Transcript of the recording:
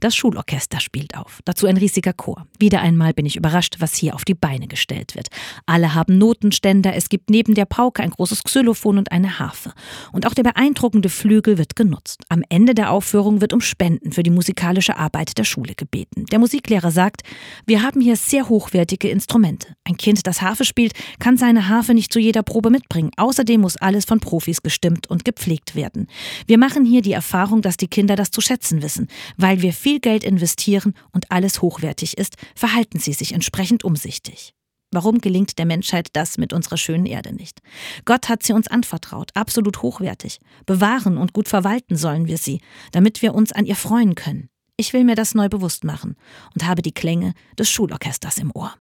Das Schulorchester spielt auf. Dazu ein riesiger Chor. Wieder einmal bin ich überrascht, was hier auf die Beine gestellt wird. Alle haben Notenständer, es gibt neben der Pauke ein großes Xylophon und eine Harfe. Und auch der beeindruckende Flügel wird genutzt. Am Ende der Aufführung wird um Spenden für die musikalische Arbeit der Schule gebeten. Der Musiklehrer sagt, wir haben hier sehr hochwertige Instrumente. Ein Kind, das Harfe spielt, kann seine Harfe nicht zu jeder Probe mitbringen. Außerdem muss alles von Profis gestimmt und gepflegt werden. Wir machen hier die Erfahrung, dass die Kinder das zu schätzen wissen, weil wir viel Geld investieren und alles hochwertig ist, verhalten sie sich entsprechend umsichtig. Warum gelingt der Menschheit das mit unserer schönen Erde nicht? Gott hat sie uns anvertraut, absolut hochwertig. Bewahren und gut verwalten sollen wir sie, damit wir uns an ihr freuen können. Ich will mir das neu bewusst machen und habe die Klänge des Schulorchesters im Ohr.